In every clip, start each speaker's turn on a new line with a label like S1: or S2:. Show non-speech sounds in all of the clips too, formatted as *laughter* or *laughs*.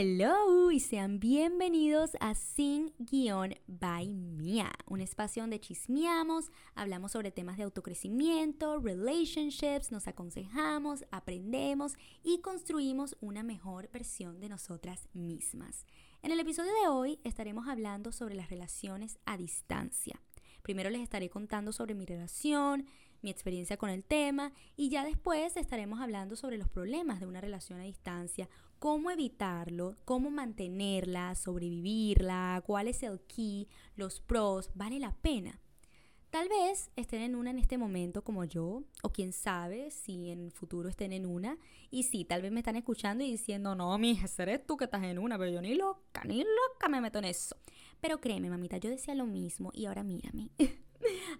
S1: Hello y sean bienvenidos a Sin Guión by Mia, un espacio donde chismeamos, hablamos sobre temas de autocrecimiento, relationships, nos aconsejamos, aprendemos y construimos una mejor versión de nosotras mismas. En el episodio de hoy estaremos hablando sobre las relaciones a distancia. Primero les estaré contando sobre mi relación, mi experiencia con el tema y ya después estaremos hablando sobre los problemas de una relación a distancia, cómo evitarlo, cómo mantenerla, sobrevivirla, cuál es el key, los pros, vale la pena. Tal vez estén en una en este momento como yo, o quién sabe si en el futuro estén en una. Y sí, tal vez me están escuchando y diciendo, no, mi eres tú que estás en una, pero yo ni loca, ni loca me meto en eso. Pero créeme, mamita, yo decía lo mismo y ahora mírame. *laughs*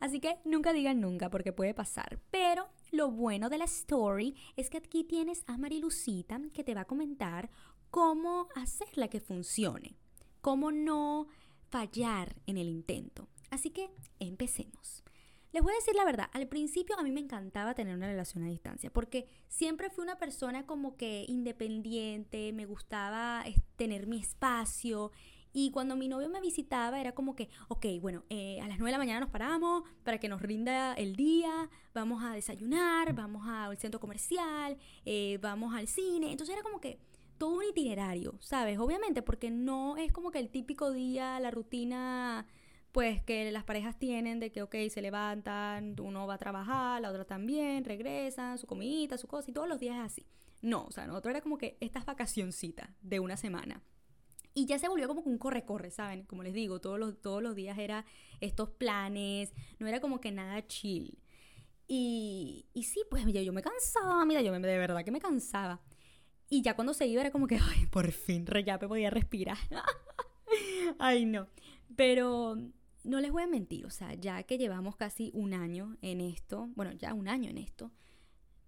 S1: Así que nunca digan nunca porque puede pasar. Pero lo bueno de la story es que aquí tienes a Marilucita que te va a comentar cómo hacerla que funcione, cómo no fallar en el intento. Así que empecemos. Les voy a decir la verdad, al principio a mí me encantaba tener una relación a distancia, porque siempre fui una persona como que independiente, me gustaba tener mi espacio, y cuando mi novio me visitaba era como que, ok, bueno, eh, a las 9 de la mañana nos paramos para que nos rinda el día, vamos a desayunar, vamos al centro comercial, eh, vamos al cine. Entonces era como que todo un itinerario, ¿sabes? Obviamente, porque no es como que el típico día, la rutina pues que las parejas tienen de que, ok, se levantan, uno va a trabajar, la otra también, regresan, su comidita, su cosa, y todos los días es así. No, o sea, nosotros era como que estas vacacioncitas de una semana. Y ya se volvió como un corre-corre, ¿saben? Como les digo, todos los, todos los días era estos planes, no era como que nada chill. Y, y sí, pues yo, yo me cansaba, mira, yo de verdad que me cansaba. Y ya cuando se iba era como que, *laughs* ay, por fin, Reyape podía respirar. *laughs* ay, no. Pero no les voy a mentir, o sea, ya que llevamos casi un año en esto, bueno, ya un año en esto,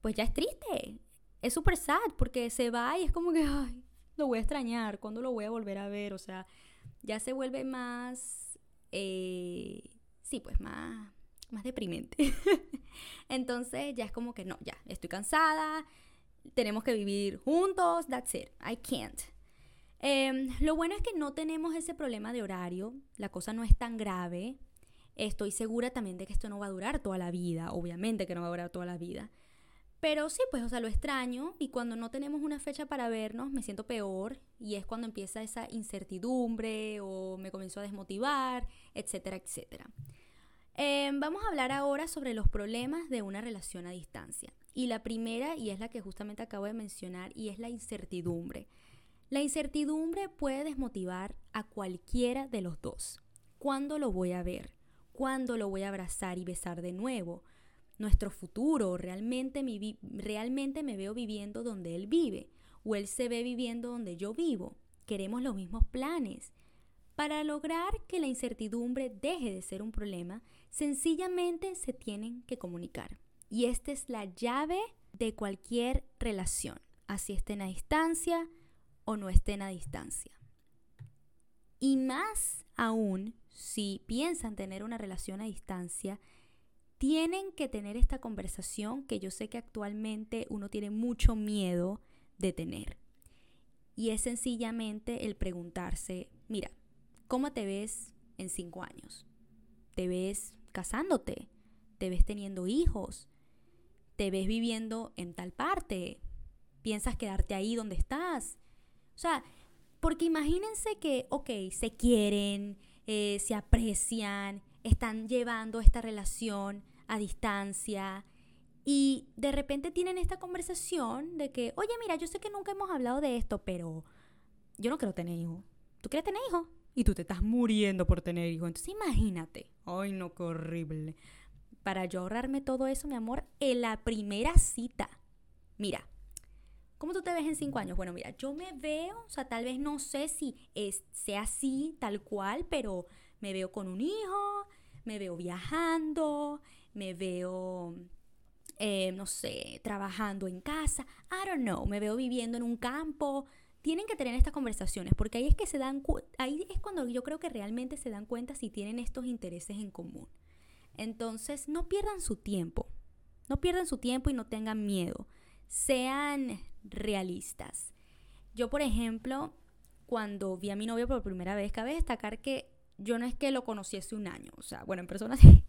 S1: pues ya es triste. Es súper sad porque se va y es como que, ay, lo voy a extrañar, cuándo lo voy a volver a ver, o sea, ya se vuelve más, eh, sí, pues más, más deprimente. *laughs* Entonces ya es como que no, ya, estoy cansada, tenemos que vivir juntos, that's it, I can't. Em, lo bueno es que no tenemos ese problema de horario, la cosa no es tan grave. Estoy segura también de que esto no va a durar toda la vida, obviamente que no va a durar toda la vida. Pero sí, pues, o sea, lo extraño y cuando no tenemos una fecha para vernos me siento peor y es cuando empieza esa incertidumbre o me comienzo a desmotivar, etcétera, etcétera. Em, vamos a hablar ahora sobre los problemas de una relación a distancia. Y la primera, y es la que justamente acabo de mencionar, y es la incertidumbre. La incertidumbre puede desmotivar a cualquiera de los dos. ¿Cuándo lo voy a ver? ¿Cuándo lo voy a abrazar y besar de nuevo? Nuestro futuro, realmente, realmente me veo viviendo donde él vive o él se ve viviendo donde yo vivo. Queremos los mismos planes. Para lograr que la incertidumbre deje de ser un problema, sencillamente se tienen que comunicar. Y esta es la llave de cualquier relación, así estén a distancia o no estén a distancia. Y más aún, si piensan tener una relación a distancia, tienen que tener esta conversación que yo sé que actualmente uno tiene mucho miedo de tener. Y es sencillamente el preguntarse, mira, ¿cómo te ves en cinco años? ¿Te ves casándote? ¿Te ves teniendo hijos? ¿Te ves viviendo en tal parte? ¿Piensas quedarte ahí donde estás? O sea, porque imagínense que, ok, se quieren, eh, se aprecian, están llevando esta relación a distancia y de repente tienen esta conversación de que, oye, mira, yo sé que nunca hemos hablado de esto, pero yo no quiero tener hijos. ¿Tú quieres tener hijos? Y tú te estás muriendo por tener hijos. Entonces imagínate. Ay, no, qué horrible. Para yo ahorrarme todo eso, mi amor, en la primera cita. Mira, ¿Cómo tú te ves en cinco años? Bueno, mira, yo me veo, o sea, tal vez no sé si es, sea así, tal cual, pero me veo con un hijo, me veo viajando, me veo, eh, no sé, trabajando en casa, I don't know, me veo viviendo en un campo. Tienen que tener estas conversaciones porque ahí es que se dan, ahí es cuando yo creo que realmente se dan cuenta si tienen estos intereses en común. Entonces, no pierdan su tiempo, no pierdan su tiempo y no tengan miedo. Sean realistas. Yo, por ejemplo, cuando vi a mi novio por primera vez. Cabe destacar que yo no es que lo conociese un año, o sea, bueno, en persona *laughs* sí.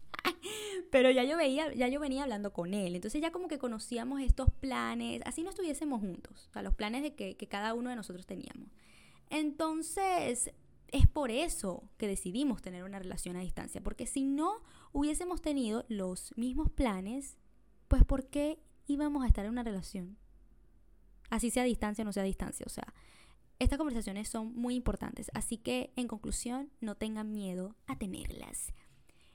S1: Pero ya yo veía, ya yo venía hablando con él. Entonces ya como que conocíamos estos planes, así no estuviésemos juntos, o sea, los planes de que, que cada uno de nosotros teníamos. Entonces, es por eso que decidimos tener una relación a distancia, porque si no hubiésemos tenido los mismos planes, pues ¿por qué íbamos a estar en una relación? Así sea a distancia o no sea a distancia, o sea, estas conversaciones son muy importantes, así que en conclusión, no tengan miedo a tenerlas.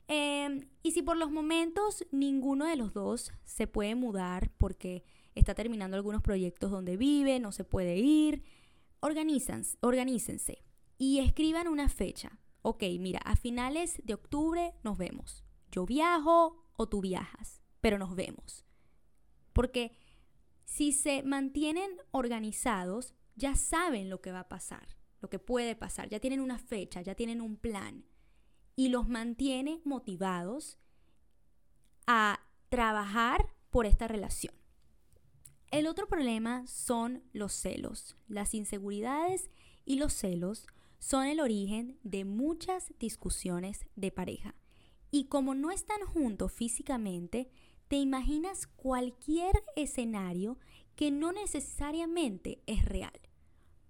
S1: Em, y si por los momentos ninguno de los dos se puede mudar porque está terminando algunos proyectos donde vive, no se puede ir, organícense, organícense y escriban una fecha. Ok, mira, a finales de octubre nos vemos. Yo viajo o tú viajas, pero nos vemos. Porque si se mantienen organizados, ya saben lo que va a pasar, lo que puede pasar, ya tienen una fecha, ya tienen un plan y los mantiene motivados a trabajar por esta relación. El otro problema son los celos, las inseguridades y los celos son el origen de muchas discusiones de pareja. Y como no están juntos físicamente, te imaginas cualquier escenario que no necesariamente es real.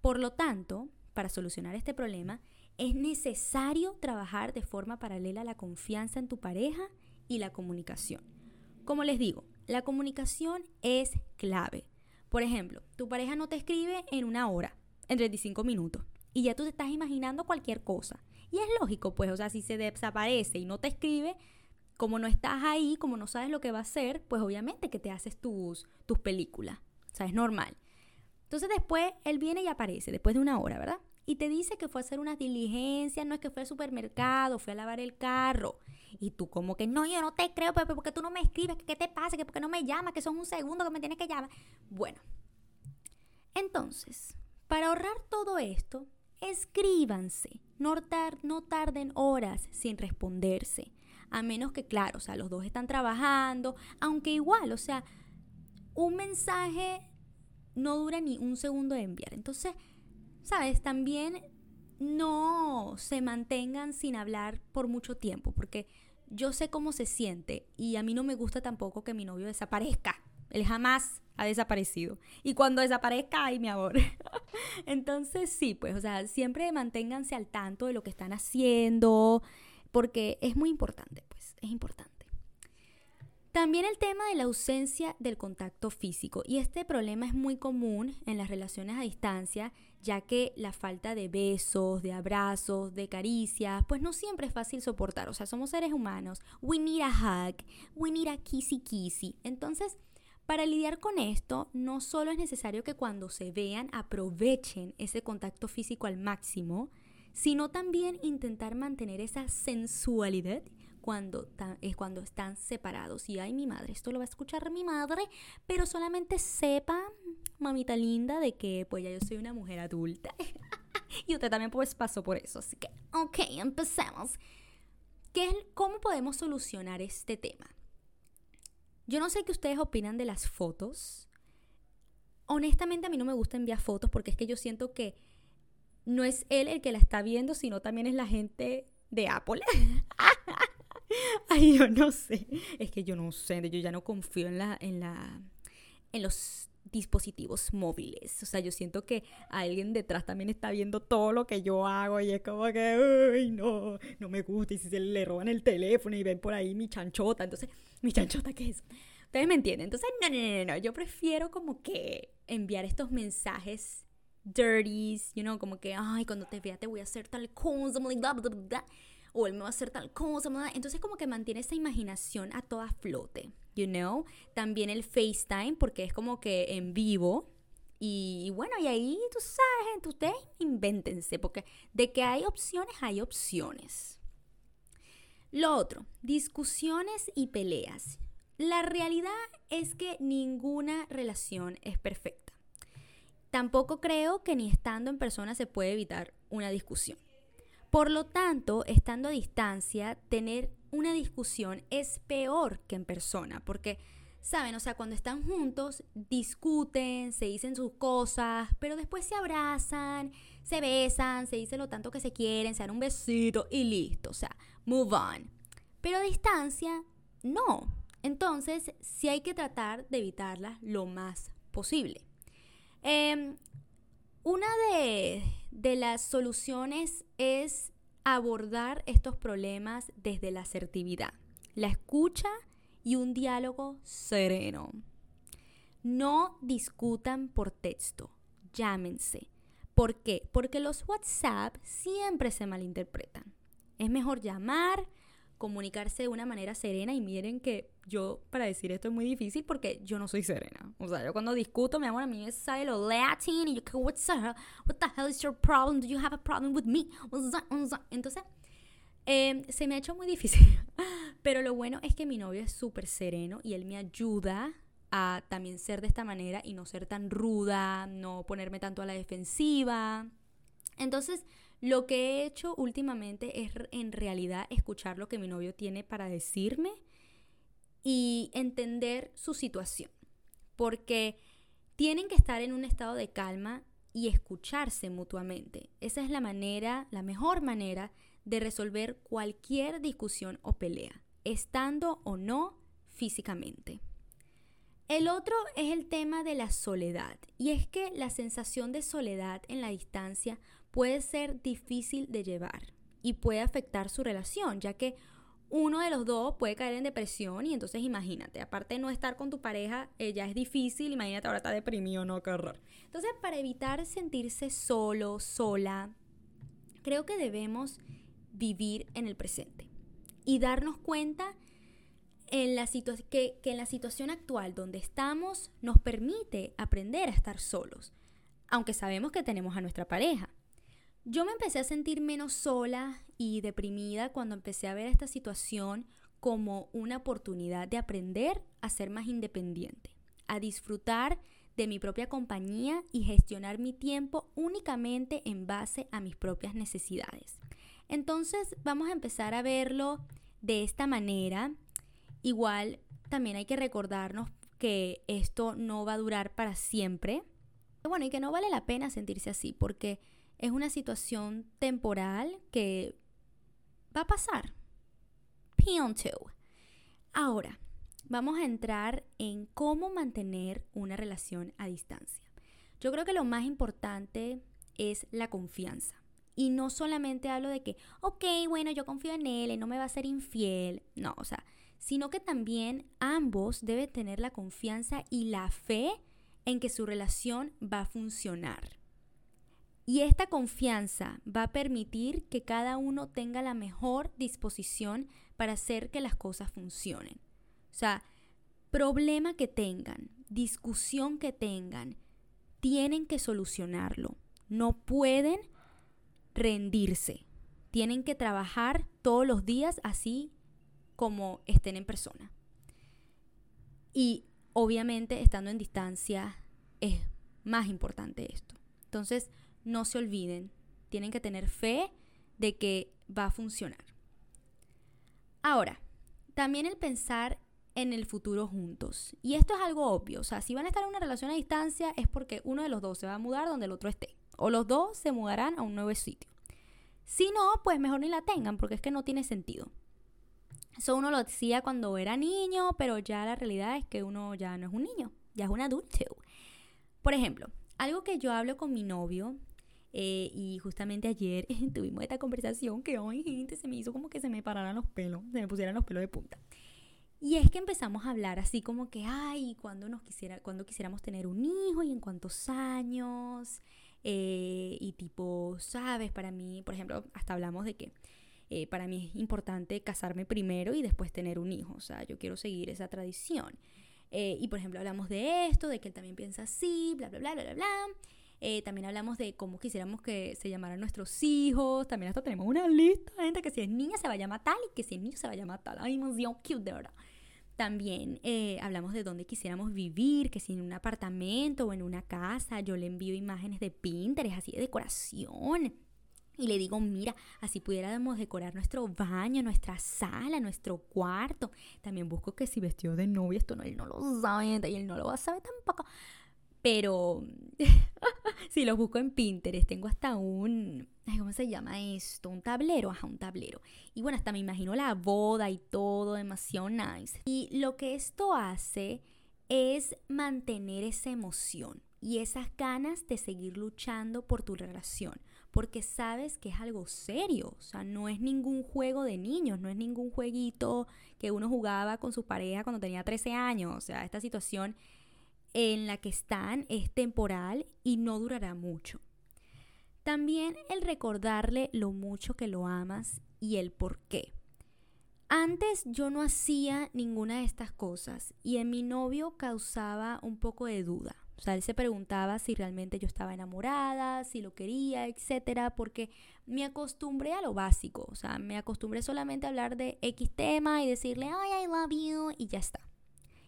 S1: Por lo tanto, para solucionar este problema, es necesario trabajar de forma paralela la confianza en tu pareja y la comunicación. Como les digo, la comunicación es clave. Por ejemplo, tu pareja no te escribe en una hora, en 35 minutos y ya tú te estás imaginando cualquier cosa. Y es lógico, pues, o sea, si se desaparece y no te escribe, como no estás ahí, como no sabes lo que va a hacer, pues obviamente que te haces tus, tus películas. O sea, es normal. Entonces después él viene y aparece, después de una hora, ¿verdad? Y te dice que fue a hacer unas diligencias, no es que fue al supermercado, fue a lavar el carro. Y tú como que, no, yo no te creo, pero porque tú no me escribes? ¿Qué te pasa? ¿Que ¿Por qué no me llamas? Que son un segundo que me tienes que llamar. Bueno, entonces, para ahorrar todo esto, escríbanse. No tarden horas sin responderse. A menos que, claro, o sea, los dos están trabajando, aunque igual, o sea, un mensaje no dura ni un segundo de enviar. Entonces, ¿sabes? También no se mantengan sin hablar por mucho tiempo, porque yo sé cómo se siente y a mí no me gusta tampoco que mi novio desaparezca. Él jamás ha desaparecido. Y cuando desaparezca, ay, mi amor. *laughs* Entonces, sí, pues, o sea, siempre manténganse al tanto de lo que están haciendo, porque es muy importante, pues, es importante. También el tema de la ausencia del contacto físico. Y este problema es muy común en las relaciones a distancia, ya que la falta de besos, de abrazos, de caricias, pues no siempre es fácil soportar. O sea, somos seres humanos. We need a hug, we need a kissy kissy. Entonces, para lidiar con esto, no solo es necesario que cuando se vean aprovechen ese contacto físico al máximo, sino también intentar mantener esa sensualidad cuando, es cuando están separados. Y ay, mi madre, esto lo va a escuchar mi madre, pero solamente sepa, mamita linda, de que pues ya yo soy una mujer adulta. *laughs* y usted también pues pasó por eso. Así que, ok, empecemos. ¿Qué, ¿Cómo podemos solucionar este tema? Yo no sé qué ustedes opinan de las fotos. Honestamente a mí no me gusta enviar fotos porque es que yo siento que no es él el que la está viendo, sino también es la gente de Apple. *laughs* *laughs* Ay, yo no sé. Es que yo no sé, yo ya no confío en la en la en los dispositivos móviles. O sea, yo siento que alguien detrás también está viendo todo lo que yo hago y es como que, uy, no, no me gusta. Y si se le roban el teléfono y ven por ahí mi chanchota, entonces, ¿mi chanchota qué es? Ustedes me entienden. Entonces, no, no, no, no, yo prefiero como que enviar estos mensajes dirties, you know, como que, ay, cuando te vea te voy a hacer tal cosa, bla, bla, bla, o él me va a hacer tal cosa, entonces como que mantiene esa imaginación a toda flote you know. También el FaceTime, porque es como que en vivo. Y, bueno, y ahí tú sabes, ustedes invéntense, porque de que hay opciones, hay opciones. Lo otro, discusiones y peleas. La realidad es que ninguna relación es perfecta. Tampoco creo que ni estando en persona se puede evitar una discusión. Por lo tanto, estando a distancia, tener una discusión es peor que en persona, porque, ¿saben? O sea, cuando están juntos, discuten, se dicen sus cosas, pero después se abrazan, se besan, se dicen lo tanto que se quieren, se dan un besito y listo, o sea, move on. Pero a distancia, no. Entonces, sí hay que tratar de evitarla lo más posible. Em, una de, las soluciones es abordar estos problemas desde la asertividad, la escucha y un diálogo sereno. No discutan por texto, llámense. ¿Por qué? Porque los WhatsApp siempre se malinterpretan. Es mejor llamar, comunicarse de una manera serena y miren que yo para decir esto es muy difícil porque yo no soy serena. O sea, yo cuando discuto, mi amor, a mí me sale lo latin y yo what's up? What the hell is your problem? Do you have a problem with me? Entonces, eh, se me ha hecho muy difícil. *laughs* Pero lo bueno es que mi novio es súper sereno y él me ayuda a también ser de esta manera y no ser tan ruda, no ponerme tanto a la defensiva. Entonces, lo que he hecho últimamente es en realidad escuchar lo que mi novio tiene para decirme y entender su situación. Porque tienen que estar en un estado de calma y escucharse mutuamente. Esa es la manera, la mejor manera de resolver cualquier discusión o pelea, estando o no físicamente. El otro es el tema de la soledad, y es que la sensación de soledad en la distancia puede ser difícil de llevar y puede afectar su relación, ya que uno de los dos puede caer en depresión y entonces imagínate, aparte de no estar con tu pareja, eh, ya es difícil, imagínate ahora está deprimido, no, qué horror. Entonces, para evitar sentirse solo, sola, creo que debemos vivir en el presente y darnos cuenta en la que, que en la situación actual donde estamos nos permite aprender a estar solos, aunque sabemos que tenemos a nuestra pareja. Yo me empecé a sentir menos sola y deprimida cuando empecé a ver esta situación como una oportunidad de aprender a ser más independiente, a disfrutar de mi propia compañía y gestionar mi tiempo únicamente en base a mis propias necesidades. Entonces vamos a empezar a verlo de esta manera Igual también hay que recordarnos que esto no va a durar para siempre. Bueno, y que no vale la pena sentirse así porque es una situación temporal que va a pasar. Pionto. Ahora, vamos a entrar en cómo mantener una relación a distancia. Yo creo que lo más importante es la confianza. Y no solamente hablo de que, ok, bueno, yo confío en él, él no me va a ser infiel. No, o sea, sino que también ambos deben tener la confianza y la fe en que su relación va a funcionar. Y esta confianza va a permitir que cada uno tenga la mejor disposición para hacer que las cosas funcionen. O sea, problema que tengan, discusión que tengan, tienen que solucionarlo. No pueden rendirse. Tienen que trabajar todos los días así como estén en persona. Y obviamente estando en distancia es más importante esto. Entonces, no se olviden, tienen que tener fe de que va a funcionar. Ahora, también el pensar en el futuro juntos. Y esto es algo obvio, o sea, si van a estar en una relación a distancia es porque uno de los dos se va a mudar donde el otro esté. O los dos se mudarán a un nuevo sitio. Si no, pues mejor ni la tengan porque es que no tiene sentido. Eso uno lo decía cuando era niño, pero ya la realidad es que uno ya no es un niño, ya es un adulto. Por ejemplo, algo que yo hablo con mi novio, eh, y justamente ayer *laughs* tuvimos esta conversación que hoy, gente, se me hizo como que se me pararan los pelos, se me pusieran los pelos de punta. Y es que empezamos a hablar así como que, ay, cuando nos quisiera, cuando quisiéramos tener un hijo y en cuántos años. Eh, y tipo, sabes, para mí, por ejemplo, hasta hablamos de que eh, para mí es importante casarme primero y después tener un hijo. O sea, yo quiero seguir esa tradición. Eh, y por ejemplo, hablamos de esto, de que él también piensa así, bla, bla, bla, bla, bla, bla. Eh, también hablamos de cómo quisiéramos que se llamaran nuestros hijos. También hasta tenemos una lista gente que si es niña se va a llamar tal y que si es niño se va a llamar tal. Ay, emoción cute, de verdad. También hablamos de dónde quisiéramos vivir, que si en un apartamento o en una casa. Yo le envío imágenes de Pinterest, así de decoración y le digo, mira, así pudiéramos decorar nuestro baño, nuestra sala, nuestro cuarto. También busco que si vestido de novia, esto no, él no lo sabe y él no lo va a saber tampoco. Pero *laughs* Sí, los busco en Pinterest. Tengo hasta un. ¿Cómo se llama esto? Un tablero. Ajá, un tablero. Y bueno, hasta me imagino la boda y todo, demasiado nice. Y lo que esto hace es mantener esa emoción y esas ganas de seguir luchando por tu relación, porque sabes que es algo serio, o sea, no es ningún juego de niños, no es ningún jueguito que uno jugaba con su pareja cuando tenía 13 años, o sea, esta situación en la que están es temporal y no durará mucho. También el recordarle lo mucho que lo amas y el por qué. Antes yo no hacía ninguna de estas cosas y en mi novio causaba un poco de duda. O sea, él se preguntaba si realmente yo estaba enamorada, si lo quería, etcétera, porque me acostumbré a lo básico. O sea, me acostumbré solamente a hablar de X tema y decirle, ay, I love you, y ya está.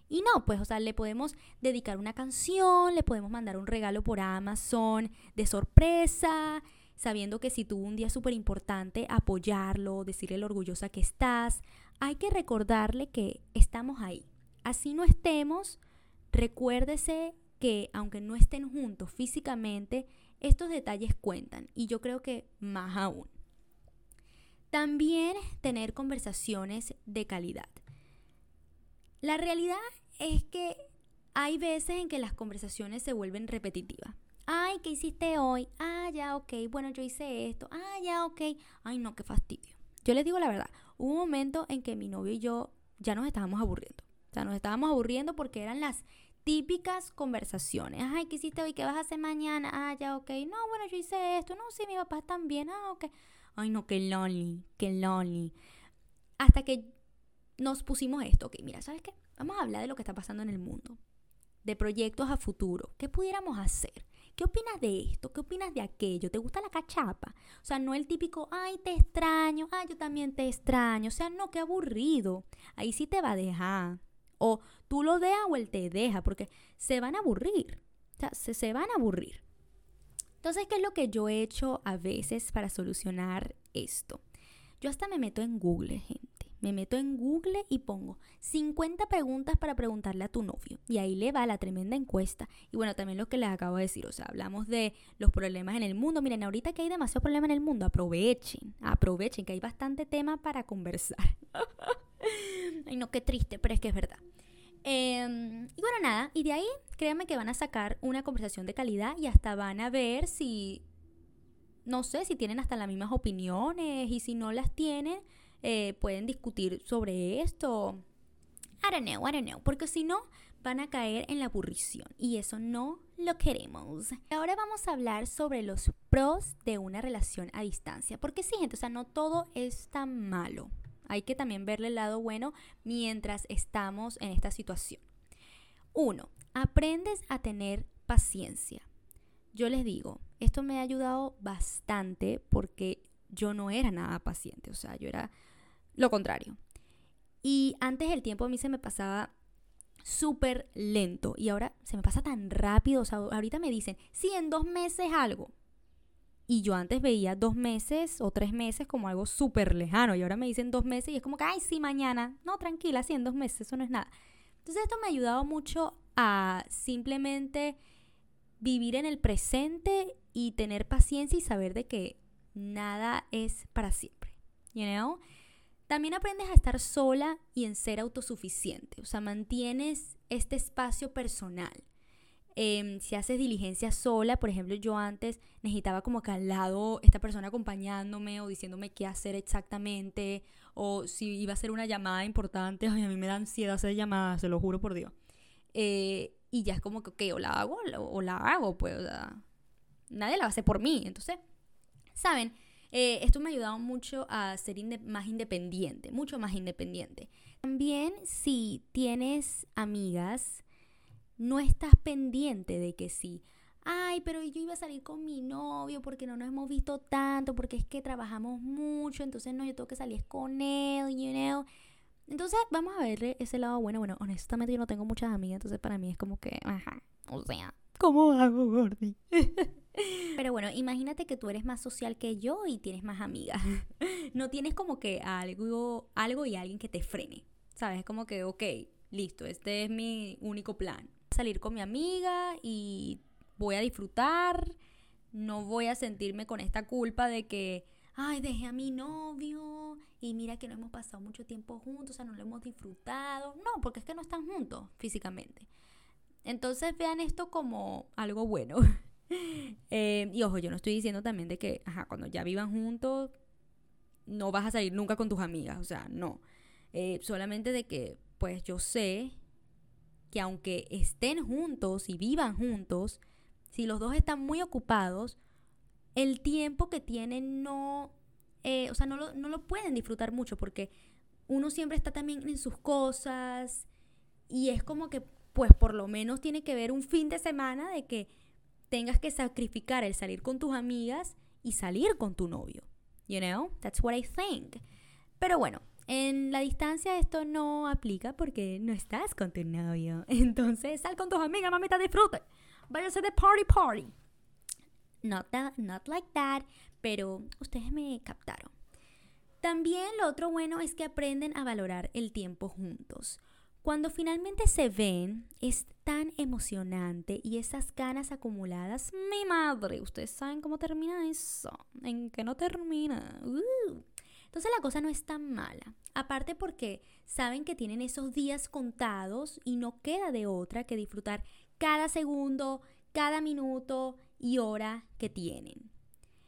S1: Y no, pues, o sea, le podemos dedicar una canción, le podemos mandar un regalo por Amazon de sorpresa, sabiendo que si tuvo un día súper importante, apoyarlo, decirle lo orgullosa que estás. Hay que recordarle que estamos ahí. Así no estemos, recuérdese que aunque no estén juntos físicamente, estos detalles cuentan y yo creo que más aún. También tener conversaciones de calidad. La realidad es que hay veces en que las conversaciones se vuelven repetitivas. Ay, ¿qué hiciste hoy? Ah, ya, ok. Bueno, yo hice esto. Ah, ya, ok. Ay, no, qué fastidio. Yo les digo la verdad. Hubo un momento en que mi novio y yo ya nos estábamos aburriendo. O sea, nos estábamos aburriendo porque eran las típicas conversaciones. Ay, ¿qué hiciste hoy? ¿Qué vas a hacer mañana? Ah, ya, ok. No, bueno, yo hice esto. No, sí, mi papá también. Ah, ok. Ay, no, qué lonely, qué lonely. Hasta que nos pusimos esto. Ok, mira, ¿sabes qué? Vamos a hablar de lo que está pasando en el mundo. De proyectos a futuro. ¿Qué pudiéramos hacer? ¿Qué opinas de esto? ¿Qué opinas de aquello? ¿Te gusta la cachapa? O sea, no el típico, ay, te extraño, ay, yo también te extraño. O sea, no, qué aburrido. Ahí sí te va a dejar. O tú lo dejas o él te deja, porque se van a aburrir. O sea, se, se van a aburrir. Entonces, ¿qué es lo que yo he hecho a veces para solucionar esto? Yo hasta me meto en Google, gente. Me meto en Google y pongo 50 preguntas para preguntarle a tu novio. Y ahí le va la tremenda encuesta. Y bueno, también lo que les acabo de decir, o sea, hablamos de los problemas en el mundo. Miren, ahorita que hay demasiado problema en el mundo, aprovechen, aprovechen, que hay bastante tema para conversar. *laughs* Ay, no, qué triste, pero es que es verdad. Em, y bueno, nada, y de ahí créanme que van a sacar una conversación de calidad y hasta van a ver si, no sé, si tienen hasta las mismas opiniones y si no las tienen, eh, pueden discutir sobre esto. I don't know, I don't know, porque si no, van a caer en la aburrición y eso no lo queremos. Ahora vamos a hablar sobre los pros de una relación a distancia, porque sí, gente, o sea, no todo es tan malo. Hay que también verle el lado bueno mientras estamos en esta situación. Uno, aprendes a tener paciencia. Yo les digo, esto me ha ayudado bastante porque yo no era nada paciente, o sea, yo era lo contrario. Y antes el tiempo a mí se me pasaba súper lento y ahora se me pasa tan rápido, o sea, ahorita me dicen, sí, en dos meses algo. Y yo antes veía dos meses o tres meses como algo súper lejano. Y ahora me dicen dos meses y es como que, ay, sí, mañana. No, tranquila, sí, en dos meses, eso no es nada. Entonces esto me ha ayudado mucho a simplemente vivir en el presente y tener paciencia y saber de que nada es para siempre. You know? También aprendes a estar sola y en ser autosuficiente. O sea, mantienes este espacio personal. Em, si haces diligencia sola, por ejemplo, yo antes necesitaba como que al lado esta persona acompañándome o diciéndome qué hacer exactamente, o si iba a hacer una llamada importante, ay, a mí me da ansiedad hacer llamadas, se lo juro por Dios. Eh, y ya es como que, ok, o la hago o la hago, pues, o sea, nadie la hace por mí. Entonces, ¿saben? Eh, esto me ha ayudado mucho a ser más independiente, mucho más independiente. También si tienes amigas no estás pendiente de que sí. Ay, pero yo iba a salir con mi novio porque no nos hemos visto tanto, porque es que trabajamos mucho, entonces no, yo tengo que salir con él, you know. Entonces, vamos a verle ese lado bueno. Bueno, honestamente yo no tengo muchas amigas, entonces para mí es como que, ajá, o sea, ¿cómo hago, Gordy? *laughs* Pero bueno, imagínate que tú eres más social que yo y tienes más amigas. *laughs* No tienes como que algo, algo y alguien que te frene. ¿Sabes? Como que, ok, listo, este es mi único plan salir con mi amiga y voy a disfrutar no voy a sentirme con esta culpa de que, ay, dejé a mi novio y mira que no hemos pasado mucho tiempo juntos, o sea, no lo hemos disfrutado. No, porque es que no están juntos físicamente. Entonces vean esto como algo bueno. *laughs* *laughs* Eh, y ojo, yo no estoy diciendo también de que, ajá, cuando ya vivan juntos, no vas a salir nunca con tus amigas, o sea, no. Eh, solamente de que, pues yo sé que aunque estén juntos y vivan juntos, si los dos están muy ocupados, el tiempo que tienen no, eh, o sea, no lo, no lo pueden disfrutar mucho porque uno siempre está también en sus cosas y es como que, pues por lo menos tiene que ver un fin de semana de que tengas que sacrificar el salir con tus amigas y salir con tu novio. You know, that's what I think. Pero bueno, en la distancia esto no aplica porque no estás con tu novio. *laughs* Entonces sal con tus amigas, mamita, disfrute. Váyase de party party. Not, that, not like that, pero ustedes me captaron. También lo otro bueno es que aprenden a valorar el tiempo juntos. Cuando finalmente se ven, es tan emocionante y esas ganas acumuladas, mi madre, ustedes saben cómo termina eso, en que no termina. Uh. Entonces la cosa no es tan mala. Aparte porque saben que tienen esos días contados y no queda de otra que disfrutar cada segundo, cada minuto y hora que tienen.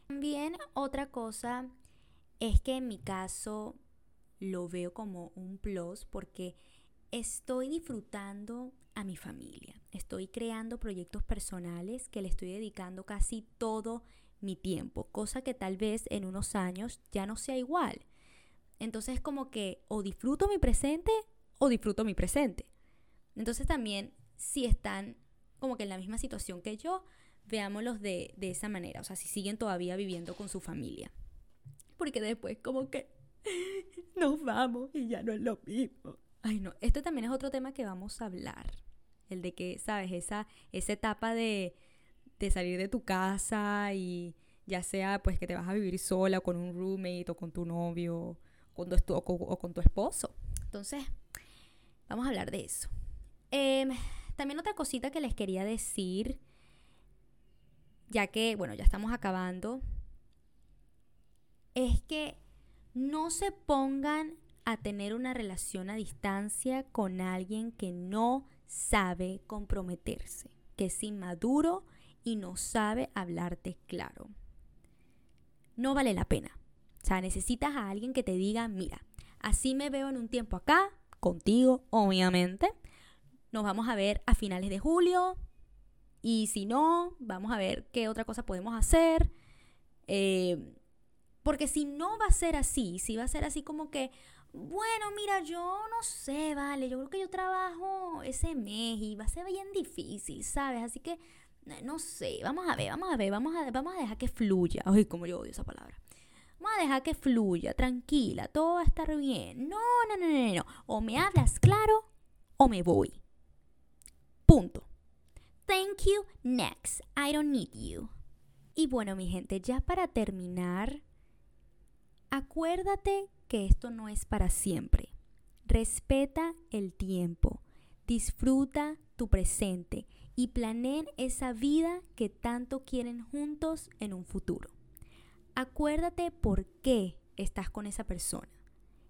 S1: También otra cosa es que en mi caso lo veo como un plus porque estoy disfrutando a mi familia. Estoy creando proyectos personales que le estoy dedicando casi todo mi tiempo, cosa que tal vez en unos años ya no sea igual. Entonces como que o disfruto mi presente o disfruto mi presente. Entonces también si están como que en la misma situación que yo, veámoslos de, de esa manera, o sea, si siguen todavía viviendo con su familia. Porque después como que *laughs* nos vamos y ya no es lo mismo. Ay, no, esto también es otro tema que vamos a hablar. El de que, ¿sabes? Esa, esa etapa de, de salir de tu casa y ya sea pues que te vas a vivir sola o con un roommate o con tu novio o con tu, o con tu esposo. Entonces, vamos a hablar de eso. Eh, también otra cosita que les quería decir, ya que, bueno, ya estamos acabando, es que no se pongan a tener una relación a distancia con alguien que no sabe comprometerse, que es inmaduro y no sabe hablarte claro. No vale la pena. O sea, necesitas a alguien que te diga, mira, así me veo en un tiempo acá, contigo, obviamente, nos vamos a ver a finales de julio. Y si no, vamos a ver qué otra cosa podemos hacer. Eh, porque si no va a ser así, si va a ser así como que, bueno, mira, yo no sé, vale, yo creo que yo trabajo ese mes y va a ser bien difícil, ¿sabes? Así que, no sé, vamos a ver, vamos a ver, vamos a, vamos a dejar que fluya. *laughs* Ay, como yo odio esa palabra. Vamos a dejar que fluya, tranquila, todo va a estar bien. No, no, no, no, no. O me hablas claro o me voy. Punto. Thank you, next. I don't need you. Y bueno, mi gente, ya para terminar, acuérdate que esto no es para siempre. Respeta el tiempo, disfruta tu presente y planeen esa vida que tanto quieren juntos en un futuro. Acuérdate por qué estás con esa persona.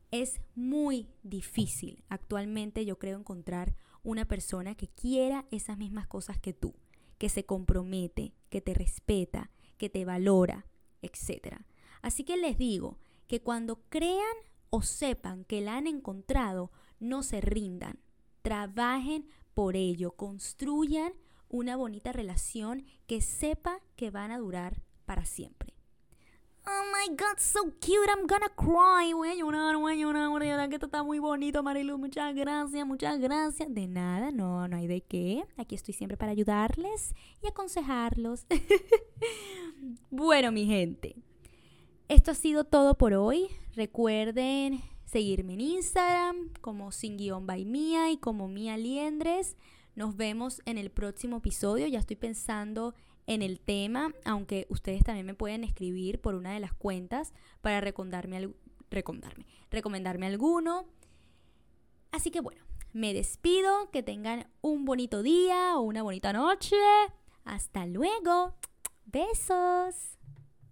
S1: Es muy difícil actualmente yo creo encontrar una persona que quiera esas mismas cosas que tú, que se compromete, que te respeta, que te valora, etc. Así que les digo que cuando crean o sepan que la han encontrado, no se rindan, trabajen por ello, construyan una bonita relación que sepa que van a durar para siempre. Oh my god, so cute, I'm gonna cry. Voy a llorar, voy a llorar, voy que esto está muy bonito, Marilu. Muchas gracias, muchas gracias. De nada, no, no hay de qué. Aquí estoy siempre para ayudarles y aconsejarlos. *laughs* bueno, mi gente, esto ha sido todo por hoy. Recuerden seguirme en Instagram como sin guion by mía y como mía liendres. Nos vemos en el próximo episodio. Ya estoy pensando en el tema, aunque ustedes también me pueden escribir por una de las cuentas para recomendarme, recomendarme, recomendarme alguno. Así que bueno, me despido, que tengan un bonito día o una bonita noche. Hasta luego. Besos.